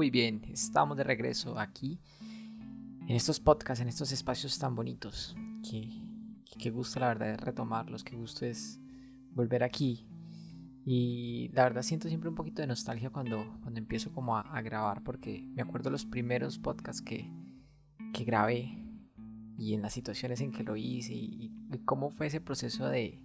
Muy bien, estamos de regreso aquí en estos podcasts, en estos espacios tan bonitos. Que, que, gusto la verdad es retomarlos, que gusto es volver aquí. Y la verdad siento siempre un poquito de nostalgia cuando, cuando empiezo como a, grabar, porque me acuerdo los primeros podcasts que, que grabé y en las situaciones en que lo hice y, y cómo fue ese proceso de,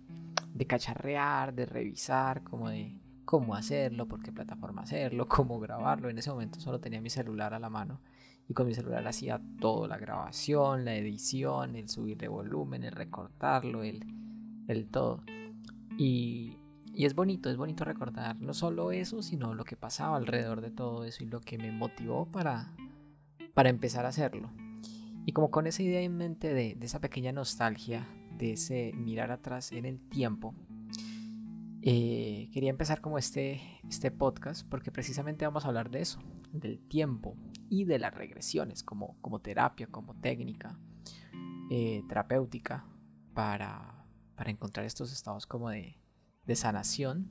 de cacharrear, de revisar, como de cómo hacerlo, por qué plataforma hacerlo, cómo grabarlo. En ese momento solo tenía mi celular a la mano y con mi celular hacía todo, la grabación, la edición, el subirle volumen, el recortarlo, el, el todo. Y, y, es bonito, es bonito recordar no solo eso, sino lo que pasaba alrededor de todo eso y lo que me motivó para, para empezar a hacerlo. Y como con esa idea en mente de, de esa pequeña nostalgia, de ese mirar atrás en el tiempo, eh, quería empezar como este, este podcast porque precisamente vamos a hablar de eso, del tiempo y de las regresiones como, como terapia, como técnica eh, terapéutica para, para, encontrar estos estados como de, de, sanación,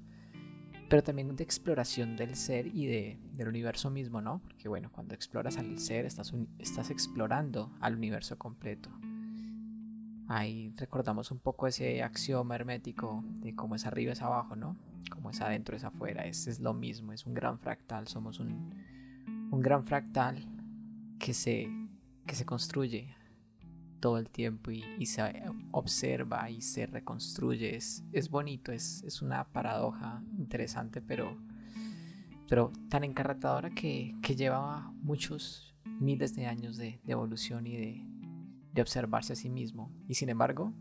pero también de exploración del ser y de, del universo mismo, ¿no? Porque bueno, cuando exploras al ser estás, estás explorando al universo completo. Ahí recordamos un poco ese axioma hermético de cómo es arriba es abajo, ¿no? Como es adentro es afuera. Es, es lo mismo, es un gran fractal. Somos un, un gran fractal que se, que se construye todo el tiempo y, y se observa y se reconstruye. Es, es bonito, es, es, una paradoja interesante, pero, pero tan encarretadora que, que lleva muchos miles de años de, de evolución y de, de observarse a sí mismo. Y sin embargo,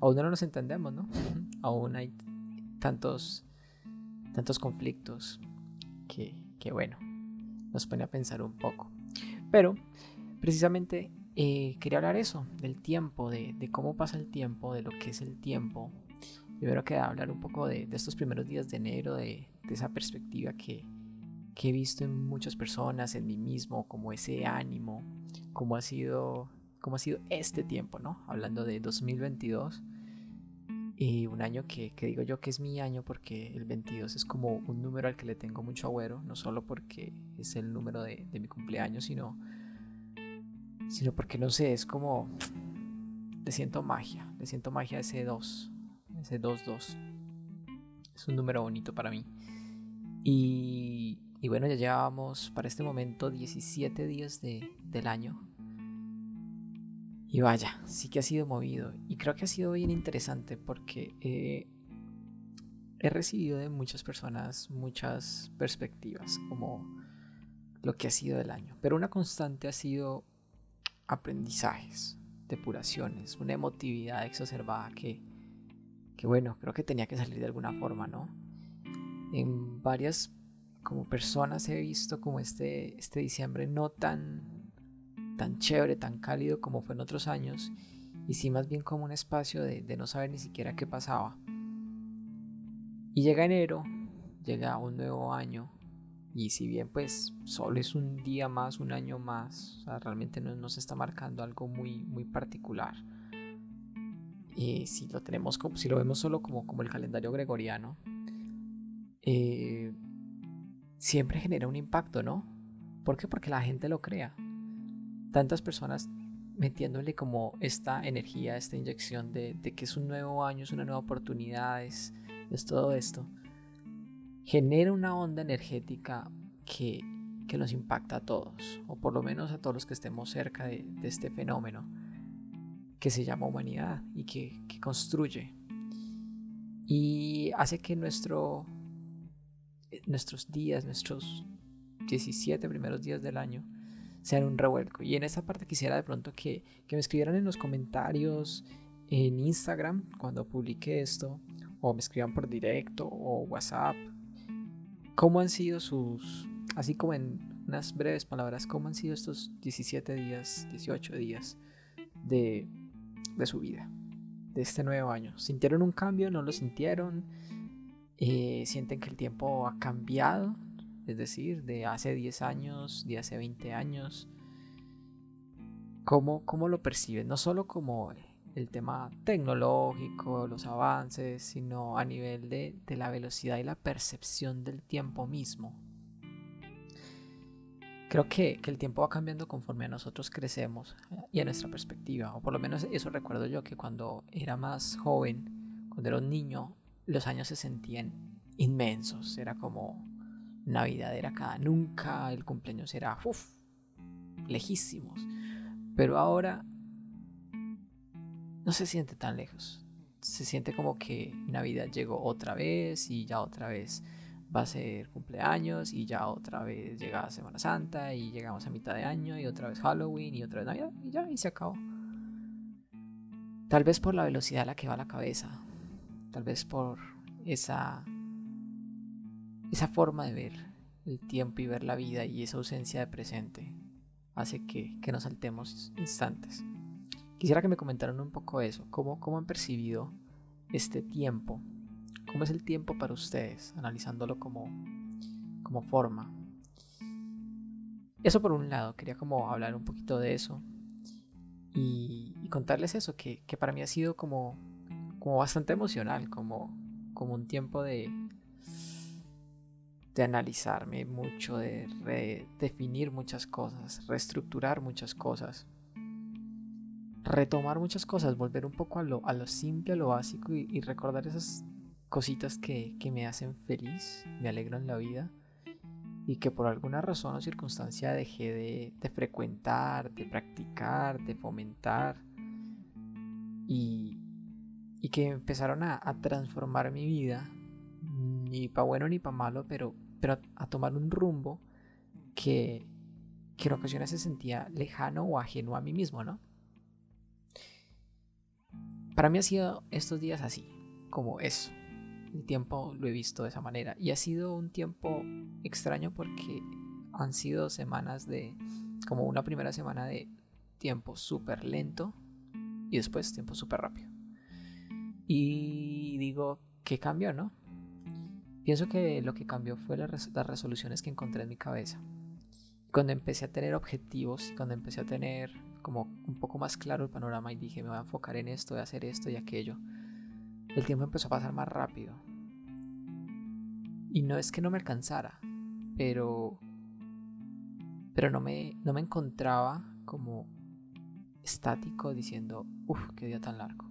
aún no nos entendemos, ¿no? aún hay tantos, tantos conflictos que, que, bueno, nos pone a pensar un poco. Pero precisamente eh, quería hablar eso, del tiempo, de, de, cómo pasa el tiempo, de lo que es el tiempo. Primero que hablar un poco de, de, estos primeros días de enero, de, esa perspectiva que, que he visto en muchas personas, en mí mismo, como ese ánimo, como ha sido cómo ha sido este tiempo, ¿no? Hablando de 2022 y un año que, digo yo que es mi año porque el 22 es como un número al que le tengo mucho agüero, no solo porque es el número de, mi cumpleaños, sino, sino porque no sé, es como le siento magia, le siento magia ese 2, ese 2-2. Es un número bonito para mí. Y, y bueno, ya llevábamos para este momento 17 días de, del año y vaya, sí que ha sido movido. Y creo que ha sido bien interesante porque eh, he recibido de muchas personas muchas perspectivas, como lo que ha sido el año. Pero una constante ha sido aprendizajes, depuraciones, una emotividad exacerbada que, que bueno, creo que tenía que salir de alguna forma, ¿no? En varias como personas he visto como este, este diciembre no tan tan chévere, tan cálido como fue en otros años, y sí más bien como un espacio de, no saber ni siquiera qué pasaba. Y llega enero, llega un nuevo año, y si bien pues solo es un día más, un año más, realmente no nos está marcando algo muy, muy particular. Y si lo tenemos como, si lo vemos solo como, como el calendario gregoriano, eh, siempre genera un impacto, ¿no? ¿Por qué? Porque la gente lo crea tantas personas metiéndole como esta energía, esta inyección de, que es un nuevo año, es una nueva oportunidad, es, todo esto, genera una onda energética que, que, nos impacta a todos, o por lo menos a todos los que estemos cerca de, este fenómeno que se llama humanidad y que, que construye. Y hace que nuestro, nuestros días, nuestros 17 primeros días del año, sean un revuelco. Y en esa parte quisiera de pronto que, me escribieran en los comentarios en Instagram cuando publique esto, o me escriban por directo o WhatsApp, cómo han sido sus, así como en unas breves palabras, cómo han sido estos 17 días, 18 días de, de su vida, de este nuevo año. ¿Sintieron un cambio? ¿No lo sintieron? Eh, ¿Sienten que el tiempo ha cambiado? Es decir, de hace 10 años, de hace 20 años. ¿Cómo, cómo lo perciben? No solo como el tema tecnológico, los avances, sino a nivel de, de la velocidad y la percepción del tiempo mismo. creo que, que, el tiempo va cambiando conforme a nosotros crecemos eh, y a nuestra perspectiva, o por lo menos eso recuerdo yo, que cuando era más joven, cuando era un niño, los años se sentían inmensos, era como Navidad era cada nunca, el cumpleaños era uf, lejísimos, pero ahora no se siente tan lejos, se siente como que Navidad llegó otra vez y ya otra vez va a ser cumpleaños y ya otra vez llega Semana Santa y llegamos a mitad de año y otra vez Halloween y otra vez Navidad y ya y se acabó. Tal vez por la velocidad a la que va la cabeza, tal vez por esa esa forma de ver el tiempo y ver la vida y esa ausencia de presente hace que, que nos saltemos instantes. Quisiera que me comentaran un poco eso, cómo, cómo han percibido este tiempo ¿Cómo es el tiempo para ustedes? Analizándolo como, como forma. Eso por un lado, quería como hablar un poquito de eso y, contarles eso, que, para mí ha sido como, como bastante emocional, como, como un tiempo de, de analizarme mucho, de redefinir muchas cosas, reestructurar muchas cosas, retomar muchas cosas, volver un poco a lo, a lo simple, a lo básico y, y recordar esas cositas que, me hacen feliz, me alegran la vida y que por alguna razón o circunstancia dejé de, frecuentar, de practicar, de fomentar y, que empezaron a, transformar mi vida, ni para bueno ni para malo, pero, pero a tomar un rumbo que, que en ocasiones se sentía lejano o ajeno a mí mismo, ¿no? Para mí ha sido estos días así, como eso, el tiempo lo he visto de esa manera. Y ha sido un tiempo extraño porque han sido semanas de, como una primera semana de tiempo súper lento y después tiempo súper rápido. Y digo, ¿qué cambió, no? Pienso que lo que cambió fue las resoluciones que encontré en mi cabeza. Cuando empecé a tener objetivos, cuando empecé a tener como un poco más claro el panorama y dije, me voy a enfocar en esto, voy a hacer esto y aquello, el tiempo empezó a pasar más rápido. Y no es que no me alcanzara, pero pero no me, no me encontraba como estático diciendo, uff, qué día tan largo.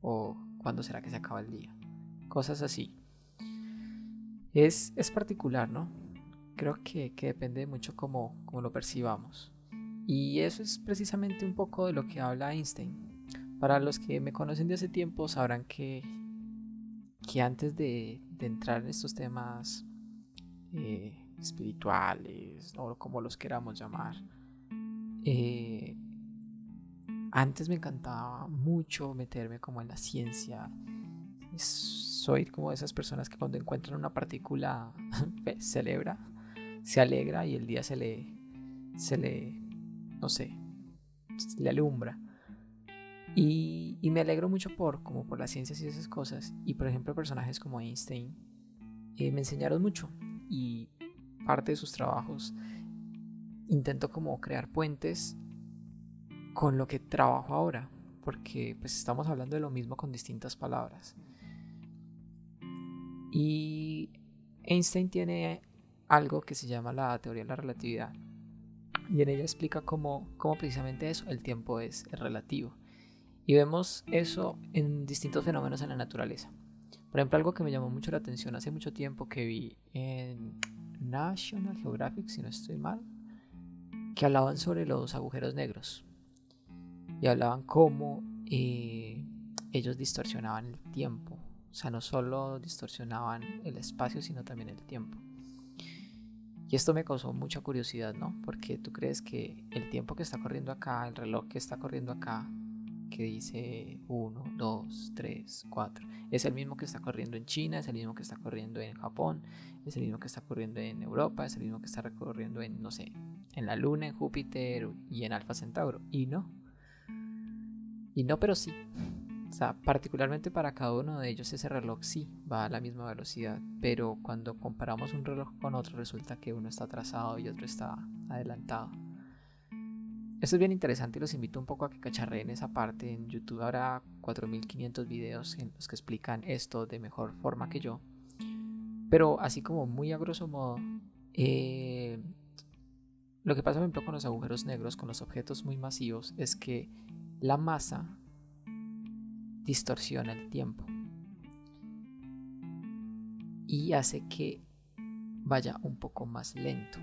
O cuándo será que se acaba el día. Cosas así. Es, es particular, ¿no? Creo que, depende mucho cómo, cómo lo percibamos. Y eso es precisamente un poco de lo que habla Einstein. Para los que me conocen de hace tiempo sabrán que, que antes de, entrar en estos temas eh, espirituales o como los queramos llamar, eh, antes me encantaba mucho meterme como en la ciencia. Soy como de esas personas que cuando encuentran una partícula celebra, se alegra y el día se le, se le, no sé, se le alumbra. Y, me alegro mucho por, como por las ciencias y esas cosas. Y por ejemplo, personajes como Einstein eh, me enseñaron mucho. Y parte de sus trabajos intento como crear puentes con lo que trabajo ahora. Porque pues estamos hablando de lo mismo con distintas palabras. Y Einstein tiene algo que se llama la teoría de la relatividad. Y en ella explica cómo, cómo precisamente eso, el tiempo es relativo. Y vemos eso en distintos fenómenos en la naturaleza. Por ejemplo, algo que me llamó mucho la atención hace mucho tiempo que vi en National Geographic, si no estoy mal, que hablaban sobre los agujeros negros. Y hablaban cómo eh, ellos distorsionaban el tiempo. O sea, no solo distorsionaban el espacio, sino también el tiempo. Y esto me causó mucha curiosidad, ¿no? Porque tú crees que el tiempo que está corriendo acá, el reloj que está corriendo acá, que dice 1, 2, 3, 4. Es el mismo que está corriendo en China, es el mismo que está corriendo en Japón, es el mismo que está corriendo en Europa, es el mismo que está recorriendo en, no sé, en la Luna, en Júpiter y en Alfa Centauro. Y no. Y no, pero sí. O sea, particularmente para cada uno de ellos ese reloj sí va a la misma velocidad, pero cuando comparamos un reloj con otro resulta que uno está atrasado y otro está adelantado. Esto es bien interesante y los invito un poco a que cacharreen esa parte. En YouTube habrá 4500 videos en los que explican esto de mejor forma que yo. Pero así como muy a grosso modo, eh, Lo que pasa, por ejemplo, con los agujeros negros, con los objetos muy masivos, es que la masa distorsiona el tiempo y hace que vaya un poco más lento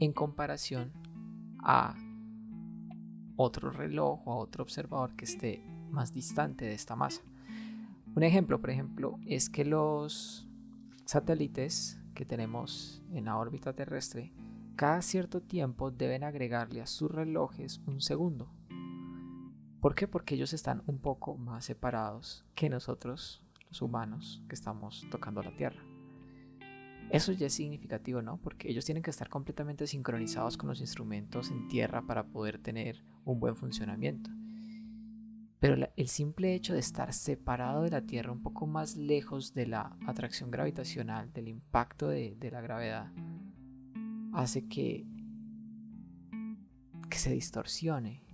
en comparación a otro reloj o a otro observador que esté más distante de esta masa. Un ejemplo, por ejemplo, es que los satélites que tenemos en la órbita terrestre, cada cierto tiempo deben agregarle a sus relojes un segundo. ¿Por qué? Porque ellos están un poco más separados que nosotros, los humanos, que estamos tocando la Tierra. Eso ya es significativo, ¿no? Porque ellos tienen que estar completamente sincronizados con los instrumentos en tierra para poder tener un buen funcionamiento. Pero el simple hecho de estar separado de la Tierra, un poco más lejos de la atracción gravitacional, del impacto de, la gravedad, hace que, que se distorsione,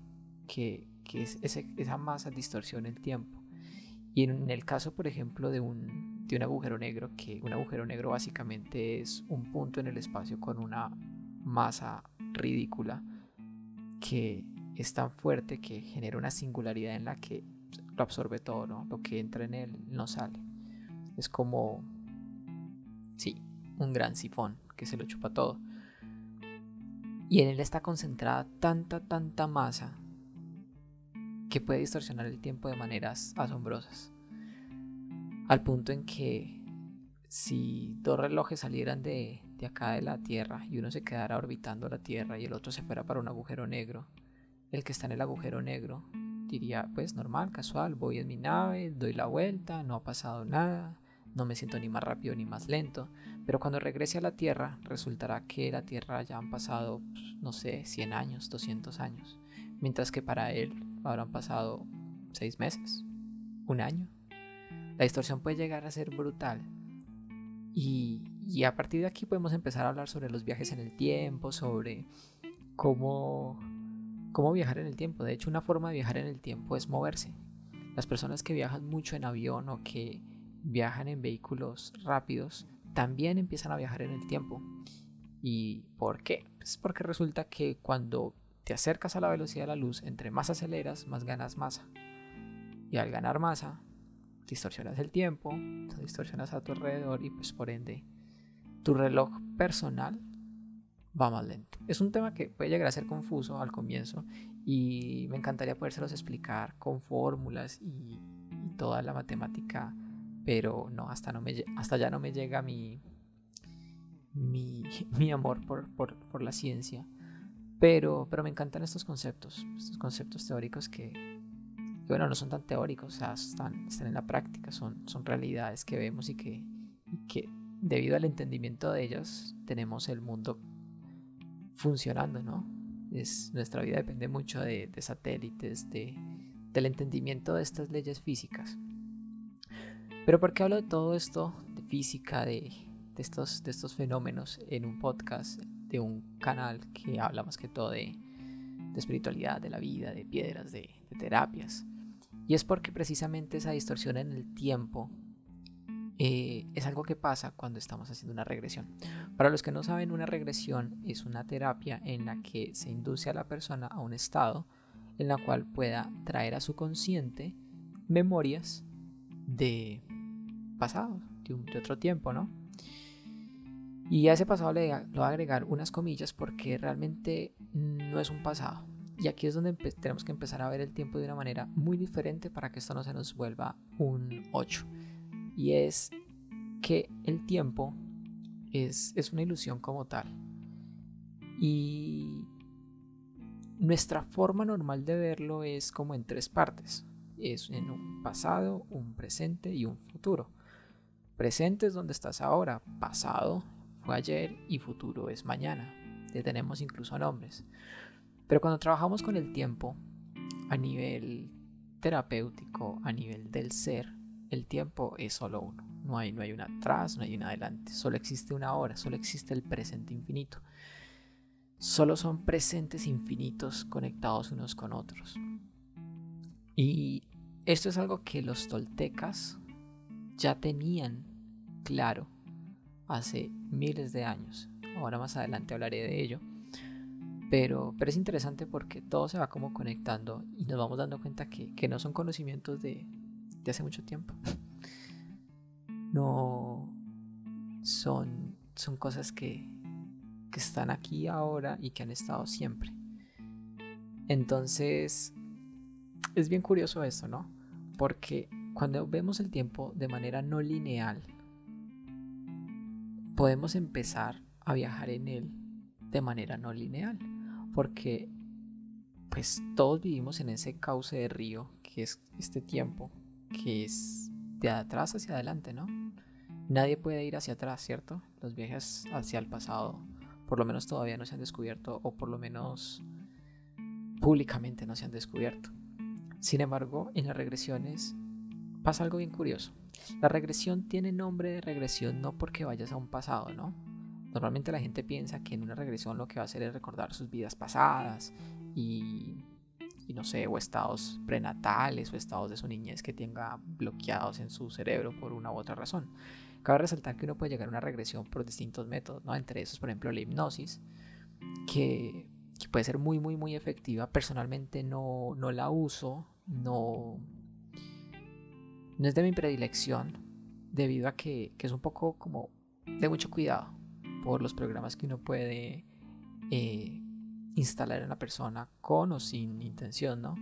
que, esa masa distorsione el tiempo. Y en el caso, por ejemplo, de un, de un agujero negro, que un agujero negro básicamente es un punto en el espacio con una masa ridícula que es tan fuerte que genera una singularidad en la que lo absorbe todo, ¿no? Lo que entra en él no sale. Es como, sí, un gran sifón que se lo chupa todo. Y en él está concentrada tanta, tanta masa que puede distorsionar el tiempo de maneras asombrosas. Al punto en que si dos relojes salieran de, acá de la Tierra y uno se quedara orbitando la Tierra y el otro se fuera para un agujero negro, el que está en el agujero negro diría, pues normal, casual, voy en mi nave, doy la vuelta, no ha pasado nada, no me siento ni más rápido ni más lento, pero cuando regrese a la Tierra resultará que la Tierra ya han pasado, pues, no sé, 100 años, 200 años, mientras que para él habrán pasado 6 meses, un año. La distorsión puede llegar a ser brutal. Y, a partir de aquí podemos empezar a hablar sobre los viajes en el tiempo, sobre cómo, cómo viajar en el tiempo. De hecho, una forma de viajar en el tiempo es moverse. Las personas que viajan mucho en avión o que viajan en vehículos rápidos también empiezan a viajar en el tiempo. ¿Y por qué? Pues porque resulta que cuando te acercas a la velocidad de la luz, entre más aceleras, más ganas masa. Y al ganar masa, distorsionas el tiempo, distorsionas a tu alrededor y pues por ende tu reloj personal va más lento. Es un tema que puede llegar a ser confuso al comienzo y me encantaría podérselos explicar con fórmulas y, toda la matemática, pero no, hasta, no hasta ya no me llega mi, mi, mi amor por, por, por, la ciencia. Pero, pero me encantan estos conceptos, estos conceptos teóricos que, bueno, no son tan teóricos, están, están en la práctica, son, son realidades que vemos y que, que debido al entendimiento de ellas tenemos el mundo funcionando, ¿no? Es, nuestra vida depende mucho de, satélites, de, del entendimiento de estas leyes físicas. Pero ¿por qué hablo de todo esto, de física, de, de, estos, de estos fenómenos en un podcast, de un canal que habla más que todo de, espiritualidad, de la vida, de piedras, de, de terapias? Y es porque precisamente esa distorsión en el tiempo eh, es algo que pasa cuando estamos haciendo una regresión. Para los que no saben, una regresión es una terapia en la que se induce a la persona a un estado en la cual pueda traer a su consciente memorias de pasado, de, otro tiempo, ¿no? Y a ese pasado le, le voy a agregar unas comillas porque realmente no es un pasado, y aquí es donde tenemos que empezar a ver el tiempo de una manera muy diferente para que esto no se nos vuelva un 8. Y es que el tiempo es, es una ilusión como tal. Y nuestra forma normal de verlo es como en tres partes. Es en un pasado, un presente y un futuro. Presente es donde estás ahora, pasado fue ayer y futuro es mañana. Le tenemos incluso nombres. Pero cuando trabajamos con el tiempo a nivel terapéutico, a nivel del ser, el tiempo es solo uno. No hay, no hay una atrás, no hay una adelante. Solo existe una hora, solo existe el presente infinito. Solo son presentes infinitos conectados unos con otros. Y esto es algo que los toltecas ya tenían claro hace miles de años. Ahora más adelante hablaré de ello. Pero, pero es interesante porque todo se va como conectando y nos vamos dando cuenta que, que no son conocimientos de, de hace mucho tiempo. No son, son cosas que, que están aquí ahora y que han estado siempre. Entonces, es bien curioso esto, ¿no? Porque cuando vemos el tiempo de manera no lineal, podemos empezar a viajar en él de manera no lineal. Porque pues todos vivimos en ese cauce de río que es este tiempo, que es de atrás hacia adelante, ¿no? Nadie puede ir hacia atrás, ¿cierto? Los viajes hacia el pasado, por lo menos todavía no se han descubierto, o por lo menos públicamente no se han descubierto. Sin embargo, en las regresiones pasa algo bien curioso. La regresión tiene nombre de regresión no porque vayas a un pasado, ¿no? Normalmente la gente piensa que en una regresión lo que va a hacer es recordar sus vidas pasadas y, y no sé, o estados prenatales o estados de su niñez que tenga bloqueados en su cerebro por una u otra razón. Cabe resaltar que uno puede llegar a una regresión por distintos métodos, ¿no? Entre esos, por ejemplo, la hipnosis, que, que puede ser muy, muy, muy efectiva. Personalmente no, no la uso, no, no es de mi predilección, debido a que, es un poco como de mucho cuidado por los programas que uno puede eh, instalar en la persona con o sin intención, ¿no?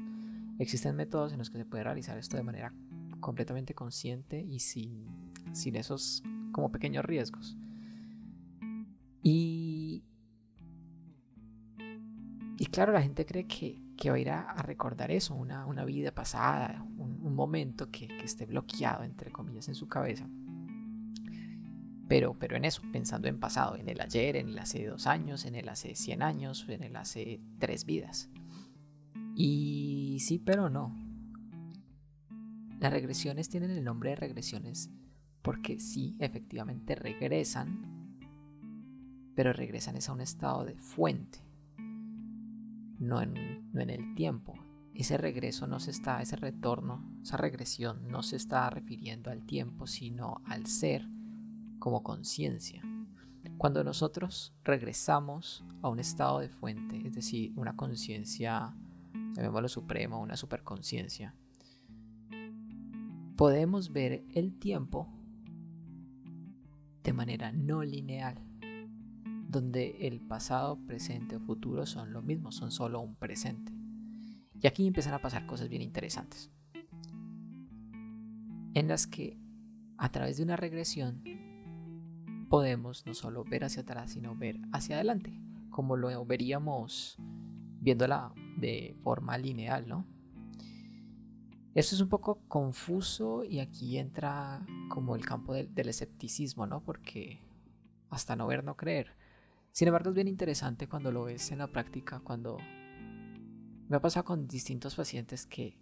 Existen métodos en los que se puede realizar esto de manera completamente consciente y sin, sin esos como pequeños riesgos. Y, y claro, la gente cree que, que va a ir a, recordar eso, una, una vida pasada, un, momento que, que, esté bloqueado, entre comillas, en su cabeza. Pero, pero en eso, pensando en pasado, en el ayer, en el hace dos años, en el hace 100 años, en el hace tres vidas. Y sí, pero no. Las regresiones tienen el nombre de regresiones porque sí, efectivamente regresan, pero regresan es a un estado de fuente, no en, no en el tiempo. Ese regreso no se está, ese retorno, esa regresión no se está refiriendo al tiempo, sino al ser como conciencia. Cuando nosotros regresamos a un estado de fuente, es decir, una conciencia, llamémoslo supremo, una superconciencia, podemos ver el tiempo de manera no lineal, donde el pasado, presente o futuro son lo mismo, son solo un presente. Y aquí empiezan a pasar cosas bien interesantes, en las que a través de una regresión podemos no solo ver hacia atrás, sino ver hacia adelante, como lo veríamos viéndola de forma lineal, ¿no? Esto es un poco confuso y aquí entra como el campo del, del, escepticismo, ¿no? Porque hasta no ver, no creer. Sin embargo, es bien interesante cuando lo ves en la práctica, cuando me ha pasado con distintos pacientes que,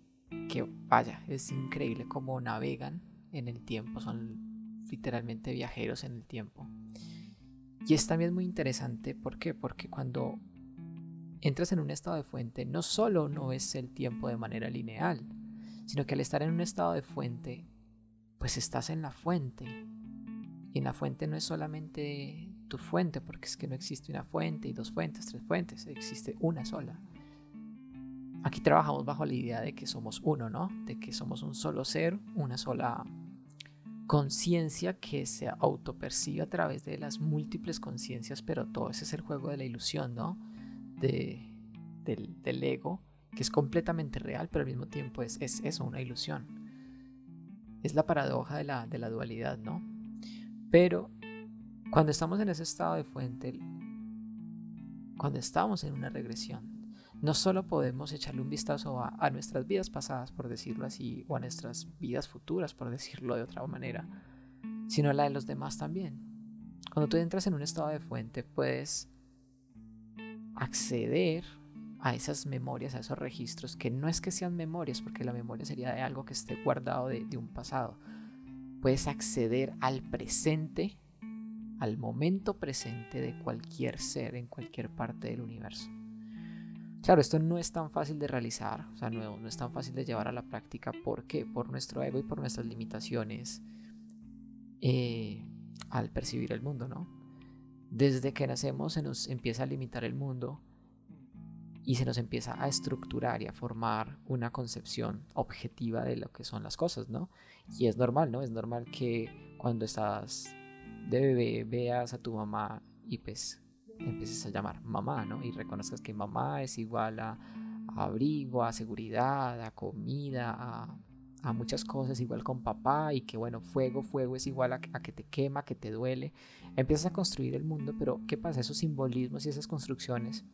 que vaya, es increíble cómo navegan en el tiempo, son literalmente viajeros en el tiempo. Y es también muy interesante, ¿por qué? Porque cuando entras en un estado de fuente, no solo no es el tiempo de manera lineal, sino que al estar en un estado de fuente, pues estás en la fuente. Y en la fuente no es solamente tu fuente, porque es que no existe una fuente y dos fuentes, tres fuentes, existe una sola. Aquí trabajamos bajo la idea de que somos uno, ¿no? De que somos un solo ser, una sola conciencia que se autopercibe a través de las múltiples conciencias, pero todo ese es el juego de la ilusión, ¿no? De, del, del, ego, que es completamente real, pero al mismo tiempo es, es eso, una ilusión. Es la paradoja de la, de la dualidad, ¿no? Pero cuando estamos en ese estado de fuente, cuando estamos en una regresión, no solo podemos echarle un vistazo a, nuestras vidas pasadas, por decirlo así, o a nuestras vidas futuras, por decirlo de otra manera, sino a la de los demás también. Cuando tú entras en un estado de fuente, puedes acceder a esas memorias, a esos registros, que no es que sean memorias, porque la memoria sería de algo que esté guardado de, un pasado. Puedes acceder al presente, al momento presente de cualquier ser en cualquier parte del universo. Claro, esto no es tan fácil de realizar, o sea, no, no, es tan fácil de llevar a la práctica. ¿Por qué? Por nuestro ego y por nuestras limitaciones eh, al percibir el mundo, ¿no? Desde que nacemos se nos empieza a limitar el mundo y se nos empieza a estructurar y a formar una concepción objetiva de lo que son las cosas, ¿no? Y es normal, ¿no? Es normal que cuando estás de bebé veas a tu mamá y pues empieces a llamar mamá, ¿no? Y reconozcas que mamá es igual a, abrigo, a seguridad, a comida, a, muchas cosas, igual con papá y que bueno, fuego, fuego es igual a, a que te quema, que te duele. Empiezas a construir el mundo, pero ¿qué pasa? Esos simbolismos y esas construcciones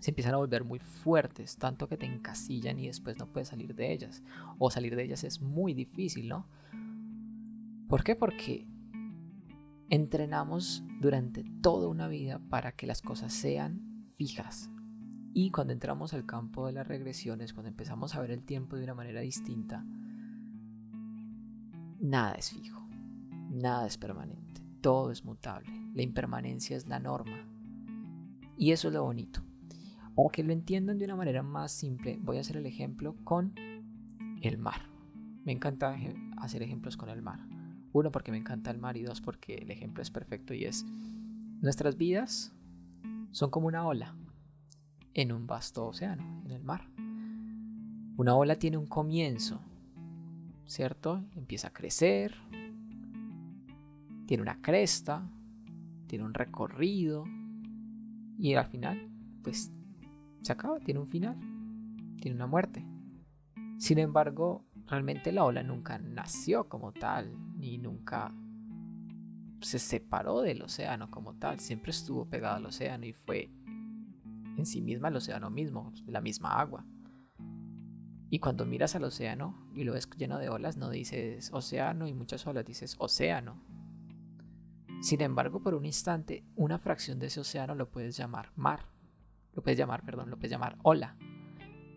se empiezan a volver muy fuertes, tanto que te encasillan y después no puedes salir de ellas. O salir de ellas es muy difícil, ¿no? ¿Por qué? Porque entrenamos durante toda una vida para que las cosas sean fijas. Y cuando entramos al campo de las regresiones, cuando empezamos a ver el tiempo de una manera distinta, nada es fijo, nada es permanente, todo es mutable. La impermanencia es la norma. Y eso es lo bonito. O que lo entiendan de una manera más simple, voy a hacer el ejemplo con el mar. Me encanta hacer ejemplos con el mar. Uno, porque me encanta el mar y dos, porque el ejemplo es perfecto y es, nuestras vidas son como una ola en un vasto océano, en el mar. Una ola tiene un comienzo, ¿cierto? Empieza a crecer, tiene una cresta, tiene un recorrido y al final, pues se acaba, tiene un final, tiene una muerte. Sin embargo, realmente la ola nunca nació como tal, ni nunca se separó del océano como tal, siempre estuvo pegado al océano y fue en sí misma el océano mismo, la misma agua. Y cuando miras al océano y lo ves lleno de olas, no dices océano y muchas olas, dices océano. Sin embargo, por un instante, una fracción de ese océano lo puedes llamar mar lo puedes llamar, perdón, lo puedes llamar ola.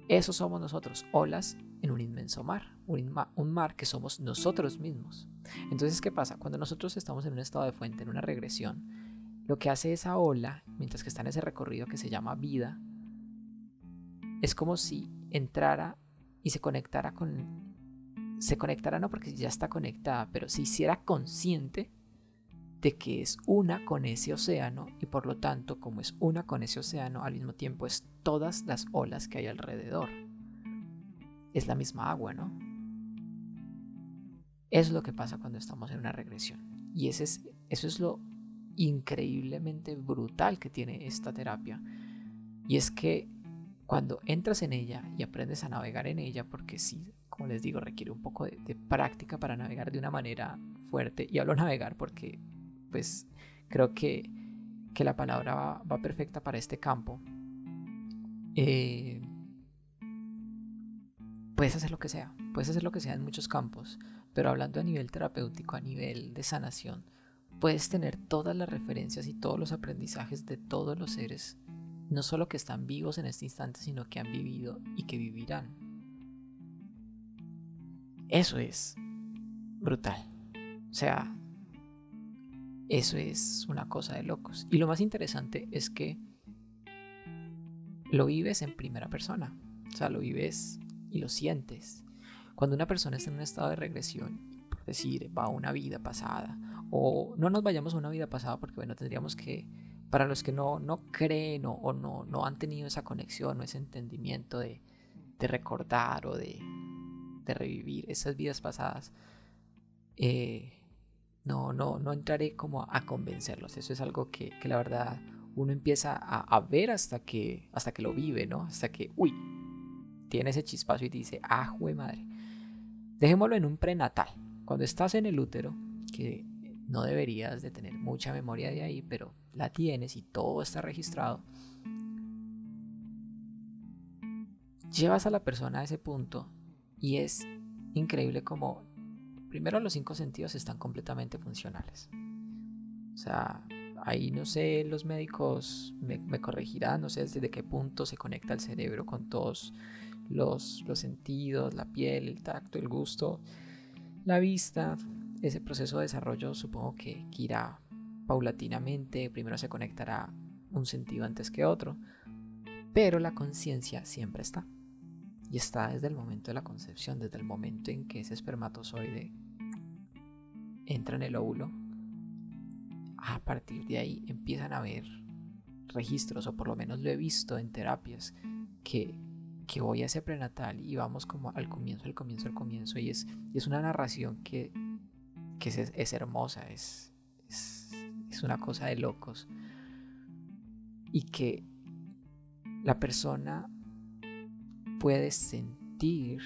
Eso somos nosotros, olas en un inmenso mar, un, mar que somos nosotros mismos. Entonces, ¿qué pasa? Cuando nosotros estamos en un estado de fuente, en una regresión, lo que hace esa ola, mientras que está en ese recorrido que se llama vida, es como si entrara y se conectara con... Se conectara no porque ya está conectada, pero si hiciera consciente de que es una con ese océano y por lo tanto como es una con ese océano al mismo tiempo es todas las olas que hay alrededor. Es la misma agua, ¿no? Es lo que pasa cuando estamos en una regresión. Y ese es, eso es lo increíblemente brutal que tiene esta terapia. Y es que cuando entras en ella y aprendes a navegar en ella, porque sí, como les digo, requiere un poco de, práctica para navegar de una manera fuerte. Y hablo navegar porque pues creo que, la palabra va, perfecta para este campo. Eh, puedes hacer lo que sea, puedes hacer lo que sea en muchos campos, pero hablando a nivel terapéutico, a nivel de sanación, puedes tener todas las referencias y todos los aprendizajes de todos los seres, no solo que están vivos en este instante, sino que han vivido y que vivirán. Eso es brutal. O sea, eso es una cosa de locos. Y lo más interesante es que lo vives en primera persona. O sea, lo vives y lo sientes. Cuando una persona está en un estado de regresión, por decir, va a una vida pasada, o no nos vayamos a una vida pasada porque, bueno, tendríamos que, para los que no, no creen o, no, no han tenido esa conexión o ese entendimiento de, recordar o de, de, revivir esas vidas pasadas, eh, no, no, no entraré como a convencerlos. Eso es algo que, la verdad uno empieza a, ver hasta que, hasta que lo vive, ¿no? Hasta que, uy, tiene ese chispazo y dice, ah, jue madre. Dejémoslo en un prenatal. Cuando estás en el útero, que no deberías de tener mucha memoria de ahí, pero la tienes y todo está registrado. Llevas a la persona a ese punto y es increíble como primero los cinco sentidos están completamente funcionales. O sea, ahí no sé, los médicos me, corregirán, no sé desde qué punto se conecta el cerebro con todos los, sentidos, la piel, el tacto, el gusto, la vista. Ese proceso de desarrollo supongo que, que irá paulatinamente, primero se conectará un sentido antes que otro, pero la conciencia siempre está. Y está desde el momento de la concepción, desde el momento en que ese espermatozoide entra en el óvulo. A partir de ahí empiezan a haber registros, o por lo menos lo he visto en terapias, que, que voy a ese prenatal y vamos como al comienzo, al comienzo, al comienzo, y es, es una narración que, que es, es hermosa, es, es, es una cosa de locos, y que la persona puede sentir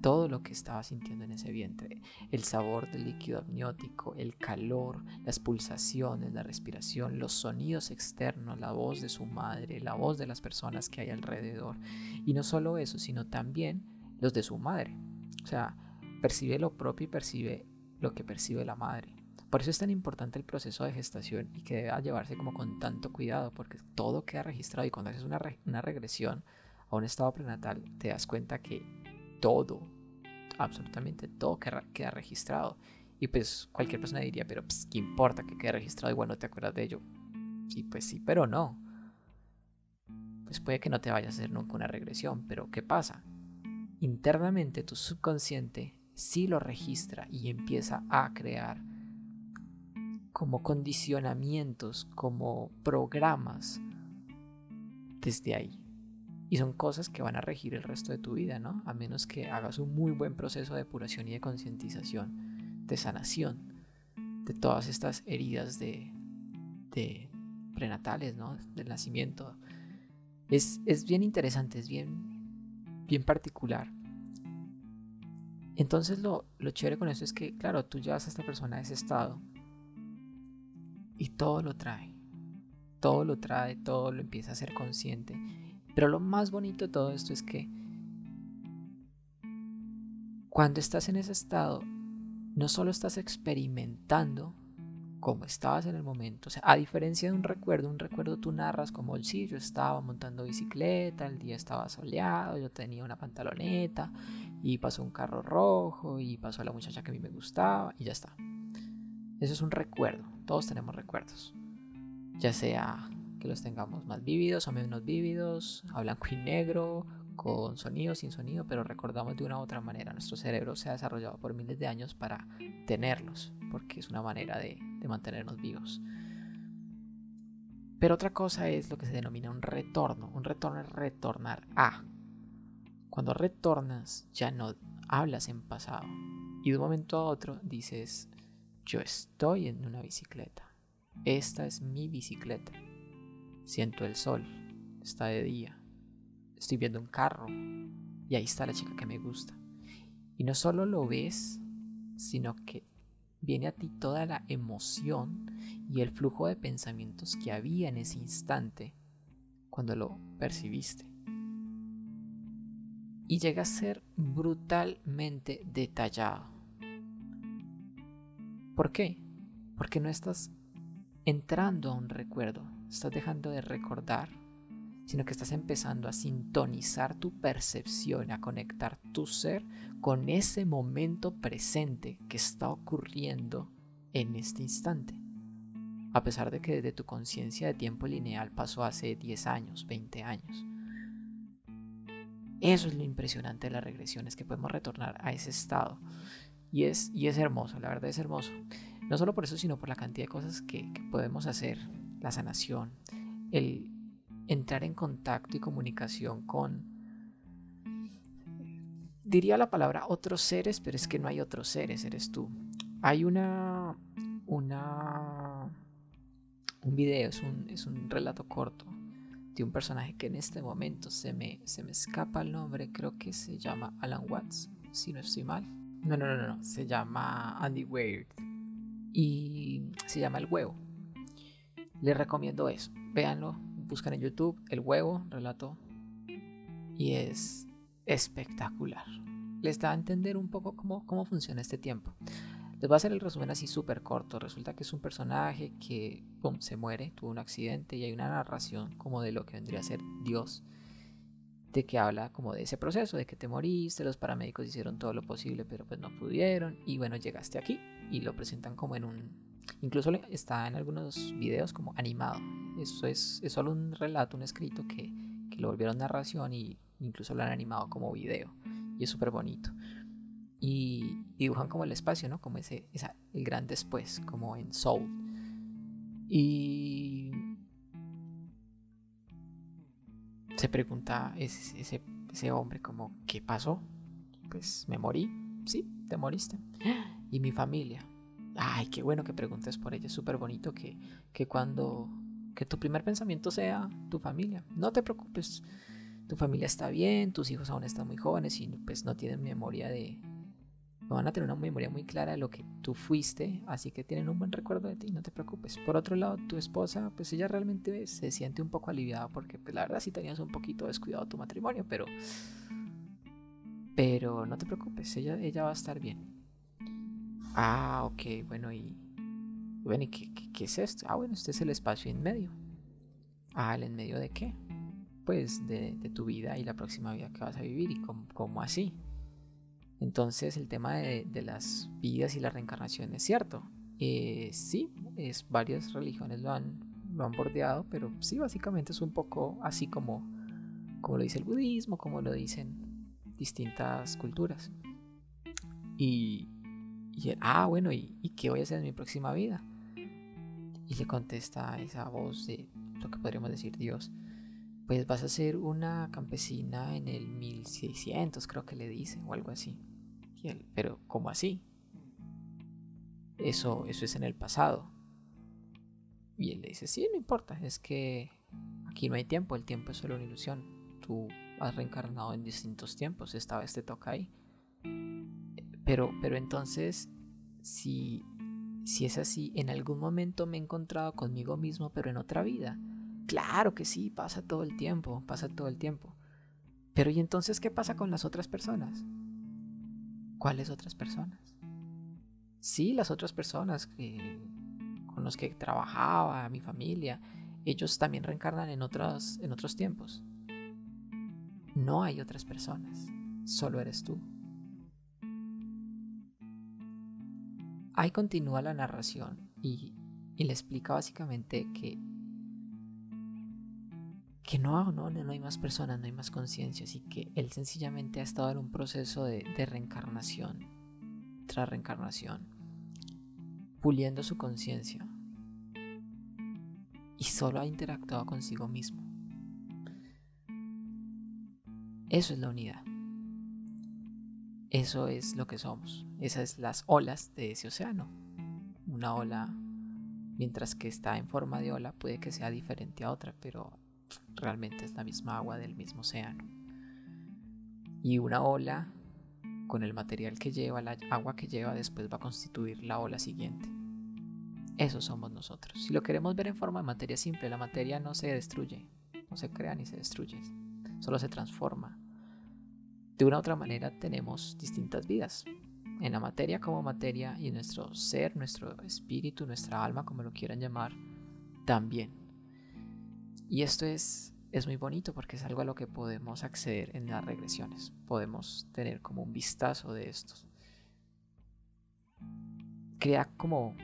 todo lo que estaba sintiendo en ese vientre, el sabor del líquido amniótico, el calor, las pulsaciones, la respiración, los sonidos externos, la voz de su madre, la voz de las personas que hay alrededor. Y no solo eso, sino también los de su madre. O sea, percibe lo propio y percibe lo que percibe la madre. Por eso es tan importante el proceso de gestación y que debe llevarse como con tanto cuidado, porque todo queda registrado y cuando haces una, una regresión a un estado prenatal, te das cuenta que todo, absolutamente todo queda, registrado. Y pues cualquier persona diría, pero pues, ¿qué importa que quede registrado? Igual no te acuerdas de ello. Sí, pues sí, pero no. Pues puede que no te vayas a hacer nunca una regresión, pero ¿qué pasa? Internamente tu subconsciente sí lo registra y empieza a crear como condicionamientos, como programas desde ahí. Y son cosas que van a regir el resto de tu vida, ¿no? A menos que hagas un muy buen proceso de depuración y de concientización, de sanación, de todas estas heridas de, de prenatales, ¿no? Del nacimiento. Es, es bien interesante, es bien, bien particular. Entonces lo, lo chévere con eso es que, claro, tú llevas a esta persona a ese estado y todo lo trae. Todo lo trae, todo lo empieza a ser consciente pero lo más bonito de todo esto es que cuando estás en ese estado, no solo estás experimentando como estabas en el momento, o sea, a diferencia de un recuerdo, un recuerdo tú narras como, sí, yo estaba montando bicicleta, el día estaba soleado, yo tenía una pantaloneta y pasó un carro rojo y pasó la muchacha que a mí me gustaba y ya está. Eso es un recuerdo, todos tenemos recuerdos, ya sea los tengamos más vívidos o menos vívidos, a blanco y negro, con sonido, sin sonido, pero recordamos de una u otra manera. Nuestro cerebro se ha desarrollado por miles de años para tenerlos, porque es una manera de, de mantenernos vivos. Pero otra cosa es lo que se denomina un retorno. Un retorno es retornar a. Cuando retornas ya no hablas en pasado. Y de un momento a otro dices, yo estoy en una bicicleta. Esta es mi bicicleta. Siento el sol, está de día, estoy viendo un carro y ahí está la chica que me gusta. Y no solo lo ves, sino que viene a ti toda la emoción y el flujo de pensamientos que había en ese instante cuando lo percibiste. Y llega a ser brutalmente detallado. ¿Por qué? Porque no estás entrando a un recuerdo, estás dejando de recordar, sino que estás empezando a sintonizar tu percepción, a conectar tu ser con ese momento presente que está ocurriendo en este instante. A pesar de que desde tu conciencia de tiempo lineal pasó hace 10 años, 20 años. Eso es lo impresionante de las regresiones, que podemos retornar a ese estado. Y es, y es hermoso, la verdad es hermoso. No solo por eso, sino por la cantidad de cosas que, que podemos hacer la sanación, el entrar en contacto y comunicación con, diría la palabra otros seres, pero es que no hay otros seres, eres tú. Hay una, una, un video, es un, es un relato corto de un personaje que en este momento se me, se me escapa el nombre, creo que se llama Alan Watts, si no estoy mal. No, no, no, no, se llama Andy Weird y se llama El Huevo. Les recomiendo eso. Véanlo, buscan en YouTube El Huevo, relato. Y es espectacular. Les da a entender un poco cómo, cómo funciona este tiempo. Les voy a hacer el resumen así súper corto. Resulta que es un personaje que se muere, tuvo un accidente y hay una narración como de lo que vendría a ser Dios. De que habla como de ese proceso, de que te moriste, los paramédicos hicieron todo lo posible pero pues no pudieron y bueno, llegaste aquí y lo presentan como en un Incluso está en algunos videos como animado. Eso es, solo un relato, un escrito que, lo volvieron narración y incluso lo han animado como video. Y es súper bonito. Y, dibujan como el espacio, ¿no? Como ese, el gran después, como en Soul. Y se pregunta ese, ese, ese hombre como, ¿qué pasó? Pues me morí. Sí, te moriste. ¿Y mi familia? Ay, qué bueno que preguntes por ella. Es súper bonito que, que cuando... Que tu primer pensamiento sea tu familia. No te preocupes. Tu familia está bien, tus hijos aún están muy jóvenes y pues no tienen memoria de, no van a tener una memoria muy clara de lo que tú fuiste, así que tienen un buen recuerdo de ti, no te preocupes. Por otro lado, tu esposa, pues ella realmente se siente un poco aliviada porque pues, la verdad sí tenías un poquito descuidado tu matrimonio, pero pero no te preocupes, ella, ella va a estar bien. Ah, ok, bueno, y bueno, ¿y qué, qué, es esto? Ah, bueno, este es el espacio en medio. Ah, ¿el en medio de qué? Pues de, de tu vida y la próxima vida que vas a vivir y cómo así. Entonces el tema de, las vidas y la reencarnación es cierto. Eh, sí, es, varias religiones lo han, lo han bordeado, pero sí, básicamente es un poco así como, como lo dice el budismo, como lo dicen distintas culturas. Y, y ah, bueno, ¿y, ¿y, qué voy a hacer en mi próxima vida? Y le contesta esa voz de lo que podríamos decir Dios. Pues vas a ser una campesina en el 1600, creo que le dice, o algo así pero ¿cómo así? Eso, eso es en el pasado. Y él le dice, sí, no importa, es que aquí no hay tiempo, el tiempo es solo una ilusión. Tú has reencarnado en distintos tiempos, esta vez te toca ahí. Pero, pero entonces, si, si es así, en algún momento me he encontrado conmigo mismo, pero en otra vida. Claro que sí, pasa todo el tiempo, pasa todo el tiempo. Pero ¿y entonces qué pasa con las otras personas? ¿Cuáles otras personas? Sí, las otras personas que, con los que trabajaba, mi familia, ellos también reencarnan en otros, en otros tiempos. No hay otras personas, solo eres tú. Ahí continúa la narración y, y le explica básicamente que que no, no, no hay más personas, no hay más conciencia, así que él sencillamente ha estado en un proceso de reencarnación, tras reencarnación, puliendo su conciencia y solo ha interactuado consigo mismo. Eso es la unidad. Eso es lo que somos. Esas son las olas de ese océano. Una ola, mientras que está en forma de ola, puede que sea diferente a otra, pero realmente es la misma agua del mismo océano. Y una ola, con el material que lleva, la agua que lleva, después va a constituir la ola siguiente. Eso somos nosotros. Si lo queremos ver en forma de materia simple, la materia no se destruye, no se crea ni se destruye, solo se transforma. De una u otra manera tenemos distintas vidas. En la materia como materia y en nuestro ser, nuestro espíritu, nuestra alma, como lo quieran llamar, también. Y esto es, es muy bonito porque es algo a lo que podemos acceder en las regresiones. Podemos tener como un vistazo de estos. Quería como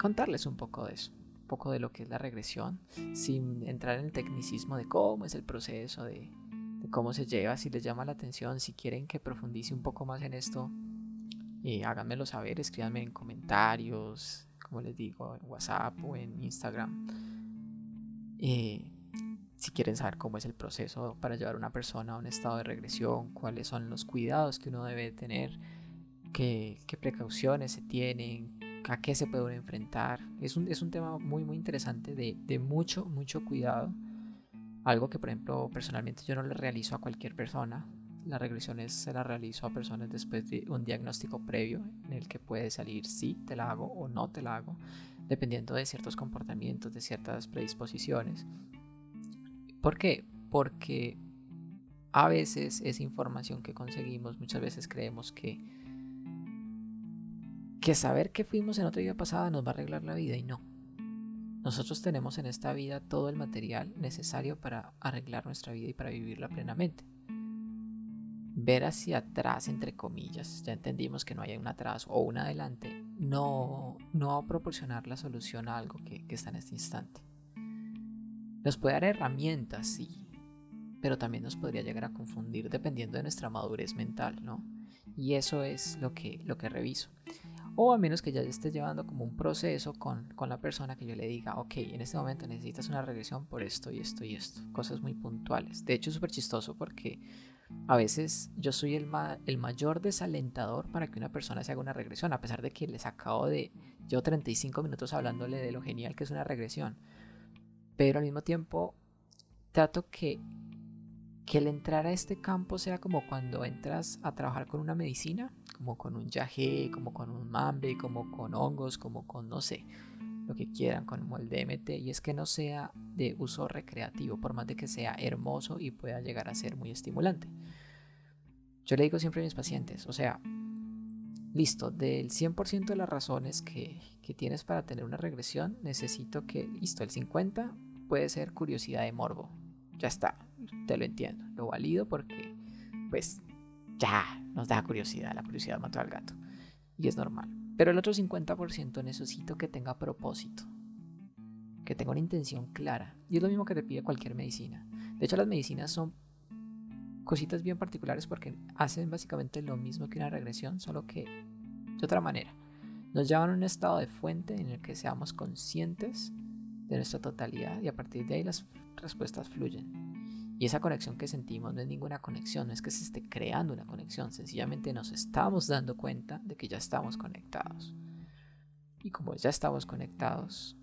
contarles un poco de eso, un poco de lo que es la regresión, sin entrar en el tecnicismo de cómo es el proceso, de, cómo se lleva, si les llama la atención, si quieren que profundice un poco más en esto, eh, háganmelo saber, escríbanme en comentarios, como les digo, en WhatsApp o en Instagram eh, si quieren saber cómo es el proceso para llevar a una persona a un estado de regresión, cuáles son los cuidados que uno debe tener, qué, precauciones se tienen, a qué se puede enfrentar. Es un, es un tema muy, muy interesante de, de, mucho, mucho cuidado. Algo que, por ejemplo, personalmente yo no le realizo a cualquier persona. Las regresiones se las realizo a personas después de un diagnóstico previo en el que puede salir si te la hago o no te la hago dependiendo de ciertos comportamientos, de ciertas predisposiciones. ¿Por qué? Porque a veces esa información que conseguimos, muchas veces creemos que, que saber que fuimos en otra vida pasada nos va a arreglar la vida y no. Nosotros tenemos en esta vida todo el material necesario para arreglar nuestra vida y para vivirla plenamente ver hacia atrás, entre comillas, ya entendimos que no hay un atrás o un adelante, no, no va a proporcionar la solución a algo que, está en este instante. Nos puede dar herramientas, sí, pero también nos podría llegar a confundir dependiendo de nuestra madurez mental, ¿no? Y eso es lo que, lo que reviso. O a menos que ya esté llevando como un proceso con, con, la persona que yo le diga, ok, en este momento necesitas una regresión por esto y esto y esto. Cosas muy puntuales. De hecho es súper chistoso porque a veces yo soy el, el mayor desalentador para que una persona se haga una regresión, a pesar de que les acabo de... Llevo 35 minutos hablándole de lo genial que es una regresión. Pero al mismo tiempo trato que que el entrar a este campo sea como cuando entras a trabajar con una medicina, como con un yagé, como con un mambe, como con hongos, como con no sé, lo que quieran, como el DMT, y es que no sea de uso recreativo, por más de que sea hermoso y pueda llegar a ser muy estimulante. Yo le digo siempre a mis pacientes, o sea, listo, del 100% de las razones que, que tienes para tener una regresión, necesito que, listo, el 50% puede ser curiosidad de morbo, ya está, te lo entiendo, lo valido porque, pues, ya nos da curiosidad, la curiosidad mató al gato. Y es normal. Pero el otro 50% necesito que tenga propósito, que tenga una intención clara. Y es lo mismo que te pide cualquier medicina. De hecho, las medicinas son cositas bien particulares porque hacen básicamente lo mismo que una regresión, solo que de otra manera. Nos llevan a un estado de fuente en el que seamos conscientes de nuestra totalidad y a partir de ahí las respuestas fluyen. Y esa conexión que sentimos no es ninguna conexión, no es que se esté creando una conexión, sencillamente nos estamos dando cuenta de que ya estamos conectados. Y como ya estamos conectados,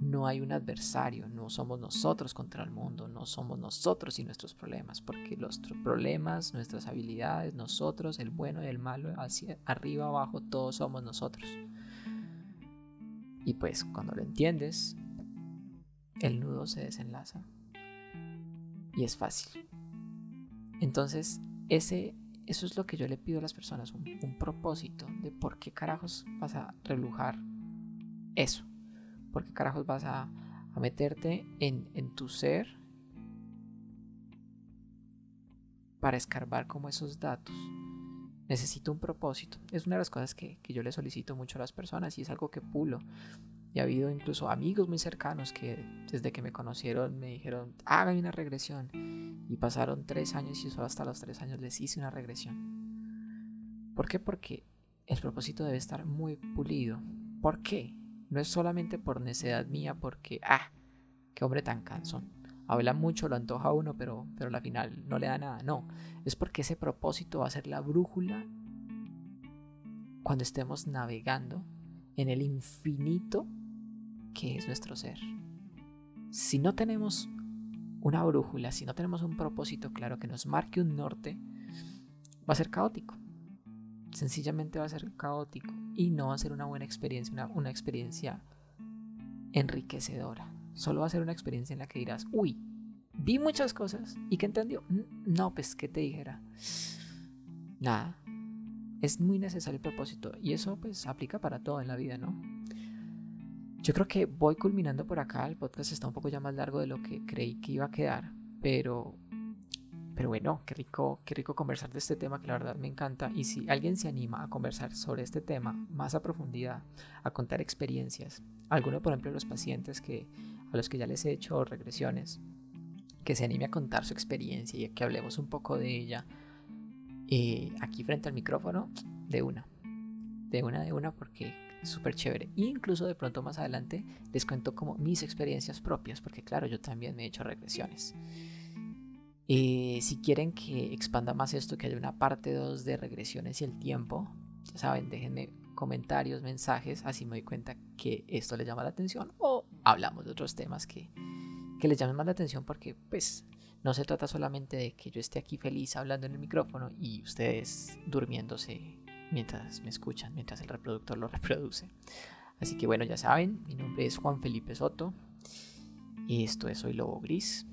no hay un adversario, no somos nosotros contra el mundo, no somos nosotros y nuestros problemas, porque los problemas, nuestras habilidades, nosotros, el bueno y el malo, hacia arriba, abajo, todos somos nosotros. Y pues cuando lo entiendes, el nudo se desenlaza. Y es fácil. Entonces, ese, eso es lo que yo le pido a las personas, un, propósito de por qué carajos vas a relujar eso. ¿Por qué carajos vas a, a meterte en, en, tu ser para escarbar como esos datos? Necesito un propósito. Es una de las cosas que, que yo le solicito mucho a las personas y es algo que pulo. Y ha habido incluso amigos muy cercanos que desde que me conocieron me dijeron, hágame una regresión. Y pasaron tres años y solo hasta los tres años les hice una regresión. ¿Por qué? Porque el propósito debe estar muy pulido. ¿Por qué? No es solamente por necedad mía, porque, ah, qué hombre tan cansón. Habla mucho, lo antoja uno, pero, pero al final no le da nada. No, es porque ese propósito va a ser la brújula cuando estemos navegando en el infinito que es nuestro ser. Si no tenemos una brújula, si no tenemos un propósito claro que nos marque un norte, va a ser caótico. Sencillamente va a ser caótico y no va a ser una buena experiencia, una, una experiencia enriquecedora. Solo va a ser una experiencia en la que dirás, uy, vi muchas cosas y que entendió. No, pues, ¿qué te dijera? Nada. Es muy necesario el propósito y eso pues aplica para todo en la vida, ¿no? Yo creo que voy culminando por acá. El podcast está un poco ya más largo de lo que creí que iba a quedar. Pero, pero bueno, qué rico, qué rico conversar de este tema que la verdad me encanta. Y si alguien se anima a conversar sobre este tema más a profundidad, a contar experiencias, alguno por ejemplo de los pacientes que, a los que ya les he hecho regresiones, que se anime a contar su experiencia y que hablemos un poco de ella eh, aquí frente al micrófono, de una. De una, de una, porque súper chévere. E incluso de pronto más adelante les cuento como mis experiencias propias, porque claro, yo también me he hecho regresiones. Eh, si quieren que expanda más esto, que haya una parte 2 de regresiones y el tiempo, ya saben, déjenme comentarios, mensajes, así me doy cuenta que esto les llama la atención o hablamos de otros temas que, que les llamen más la atención porque pues no se trata solamente de que yo esté aquí feliz hablando en el micrófono y ustedes durmiéndose mientras me escuchan, mientras el reproductor lo reproduce. Así que bueno, ya saben, mi nombre es Juan Felipe Soto y esto es Soy Lobo Gris.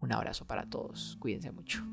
Un abrazo para todos, cuídense mucho.